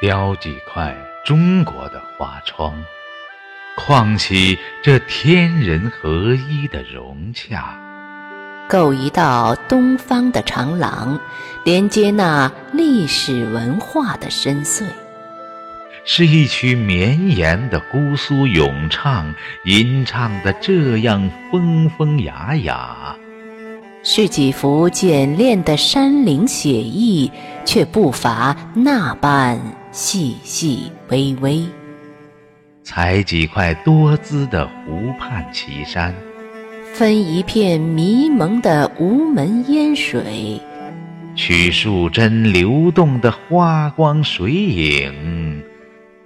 雕几块中国的花窗，框起这天人合一的融洽；构一道东方的长廊，连接那历史文化的深邃。是一曲绵延的姑苏咏唱，吟唱的这样风风雅雅；是几幅简练的山林写意，却不乏那般细细微微。采几块多姿的湖畔奇山，分一片迷蒙的无门烟水，取数针流动的花光水影。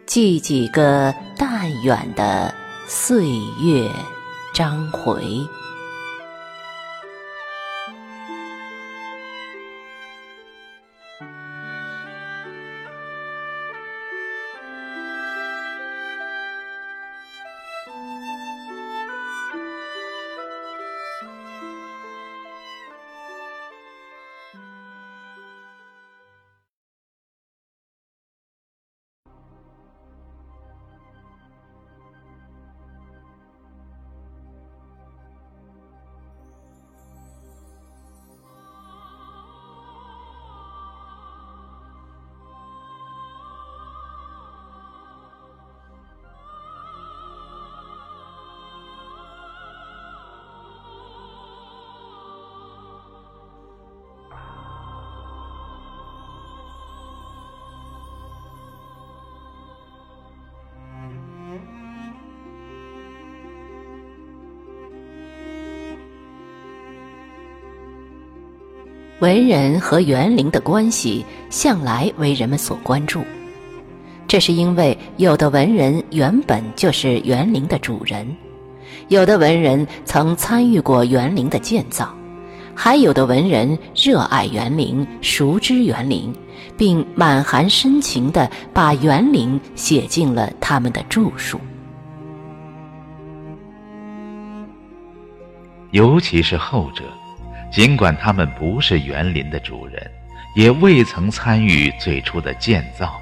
记几个淡远的岁月章回。文人和园林的关系向来为人们所关注，这是因为有的文人原本就是园林的主人，有的文人曾参与过园林的建造，还有的文人热爱园林、熟知园林，并满含深情地把园林写进了他们的著述。尤其是后者。尽管他们不是园林的主人，也未曾参与最初的建造，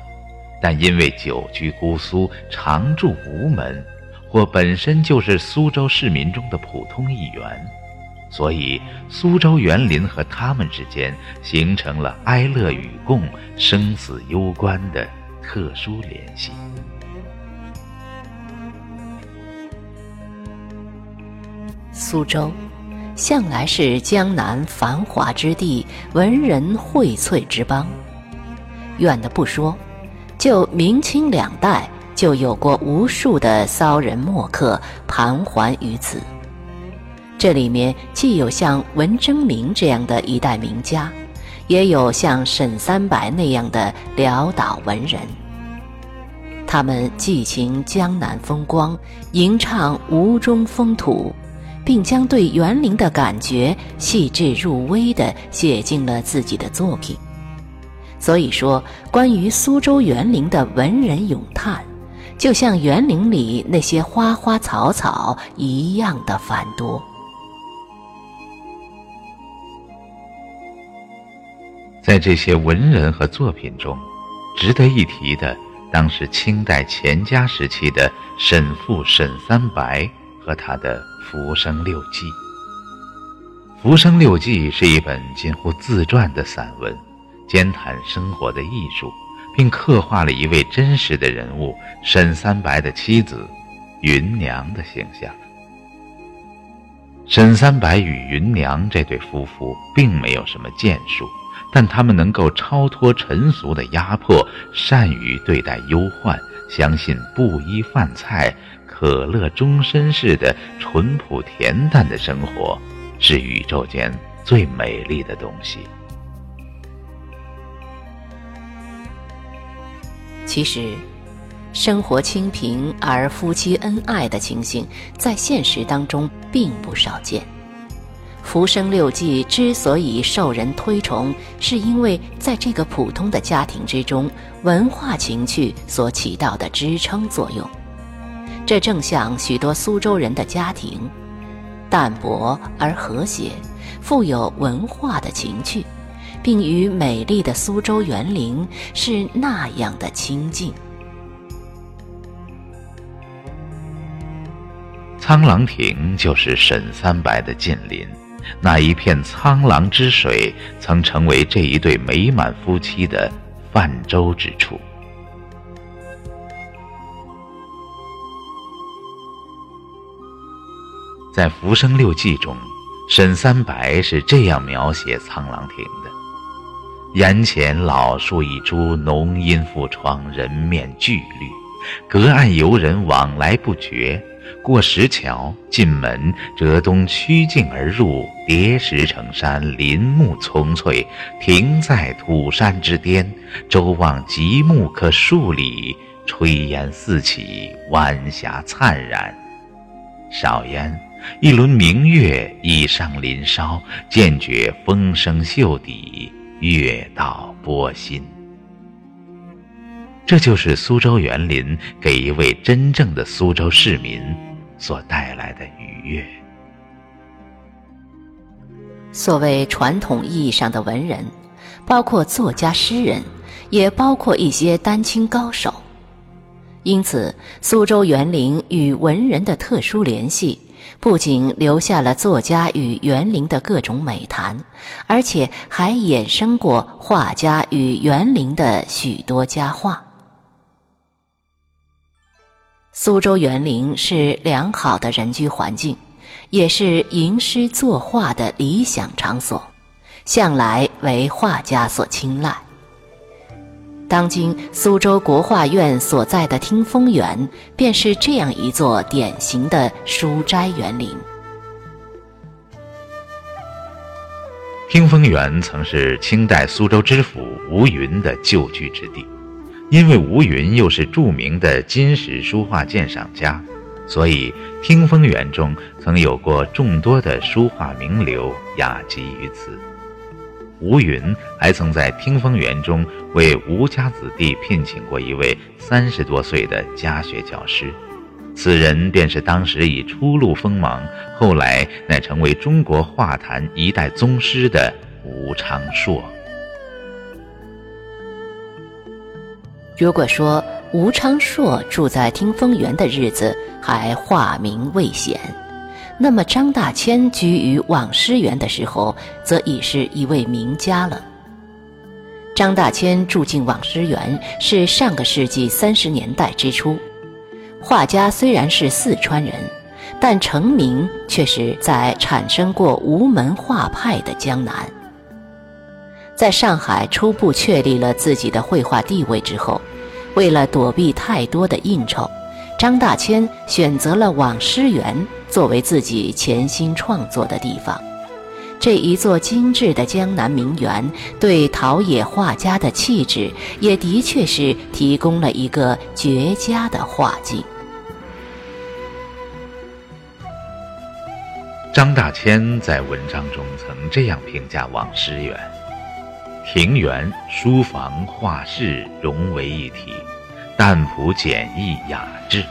但因为久居姑苏，常住吴门，或本身就是苏州市民中的普通一员，所以苏州园林和他们之间形成了哀乐与共、生死攸关的特殊联系。苏州。向来是江南繁华之地，文人荟萃之邦。远的不说，就明清两代就有过无数的骚人墨客盘桓于此。这里面既有像文征明这样的一代名家，也有像沈三白那样的潦倒文人。他们寄情江南风光，吟唱吴中风土。并将对园林的感觉细致入微地写进了自己的作品。所以说，关于苏州园林的文人咏叹，就像园林里那些花花草草一样的繁多。在这些文人和作品中，值得一提的，当是清代乾嘉时期的沈复沈三白和他的。《浮生六记》《浮生六记》是一本近乎自传的散文，兼谈生活的艺术，并刻画了一位真实的人物沈三白的妻子芸娘的形象。沈三白与芸娘这对夫妇并没有什么建树，但他们能够超脱尘俗的压迫，善于对待忧患，相信布衣饭菜。可乐终身式的淳朴恬淡的生活，是宇宙间最美丽的东西。其实，生活清贫而夫妻恩爱的情形，在现实当中并不少见。《浮生六记》之所以受人推崇，是因为在这个普通的家庭之中，文化情趣所起到的支撑作用。这正像许多苏州人的家庭，淡泊而和谐，富有文化的情趣，并与美丽的苏州园林是那样的亲近。沧浪亭就是沈三白的近邻，那一片沧浪之水曾成为这一对美满夫妻的泛舟之处。在《浮生六记》中，沈三白是这样描写沧浪亭的：“檐前老树一株，浓荫覆窗，人面俱绿。隔岸游人往来不绝。过石桥，进门，折东曲径而入，叠石成山，林木葱翠。亭在土山之巅，周望极目可数里，炊烟四起，晚霞灿然。少烟。”一轮明月已上林梢，渐觉风声袖底，月到波心。这就是苏州园林给一位真正的苏州市民所带来的愉悦。所谓传统意义上的文人，包括作家、诗人，也包括一些丹青高手。因此，苏州园林与文人的特殊联系。不仅留下了作家与园林的各种美谈，而且还衍生过画家与园林的许多佳话。苏州园林是良好的人居环境，也是吟诗作画的理想场所，向来为画家所青睐。当今苏州国画院所在的听风园，便是这样一座典型的书斋园林。听风园曾是清代苏州知府吴云的旧居之地，因为吴云又是著名的金石书画鉴赏家，所以听风园中曾有过众多的书画名流雅集于此。吴云还曾在听风园中为吴家子弟聘请过一位三十多岁的家学教师，此人便是当时已初露锋芒，后来乃成为中国画坛一代宗师的吴昌硕。如果说吴昌硕住在听风园的日子还化名未显。那么，张大千居于网师园的时候，则已是一位名家了。张大千住进网师园是上个世纪三十年代之初，画家虽然是四川人，但成名却是在产生过吴门画派的江南。在上海初步确立了自己的绘画地位之后，为了躲避太多的应酬。张大千选择了网师园作为自己潜心创作的地方。这一座精致的江南名园，对陶冶画家的气质，也的确是提供了一个绝佳的画境。张大千在文章中曾这样评价网师园：庭园、书房、画室融为一体。淡朴简易雅致，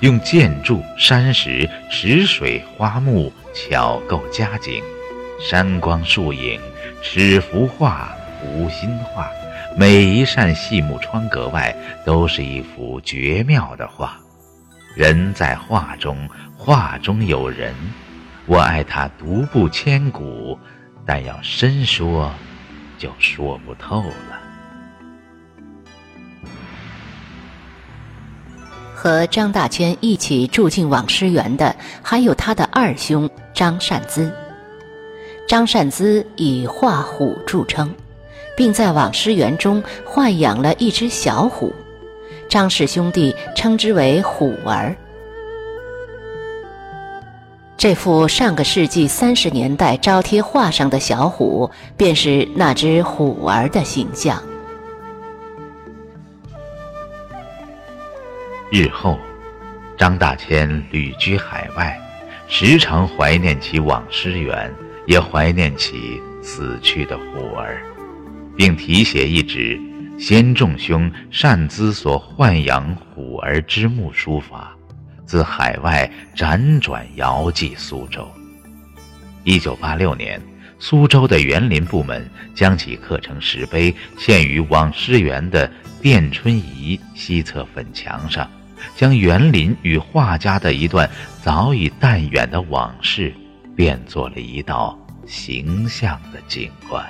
用建筑、山石、池水、花木巧构佳景，山光树影，尺幅画，无心画。每一扇细木窗格外，都是一幅绝妙的画。人在画中，画中有人。我爱他独步千古，但要深说，就说不透了。和张大千一起住进网师园的，还有他的二兄张善资。张善资以画虎著称，并在网师园中豢养了一只小虎，张氏兄弟称之为“虎儿”。这幅上个世纪三十年代招贴画上的小虎，便是那只虎儿的形象。日后，张大千旅居海外，时常怀念起往师园，也怀念起死去的虎儿，并题写一纸“先仲兄善资所豢养虎儿之墓”书法，自海外辗转遥寄苏州，一九八六年，苏州的园林部门将其刻成石碑，嵌于往师园的殿春仪西侧粉墙上，将园林与画家的一段早已淡远的往事，变作了一道形象的景观。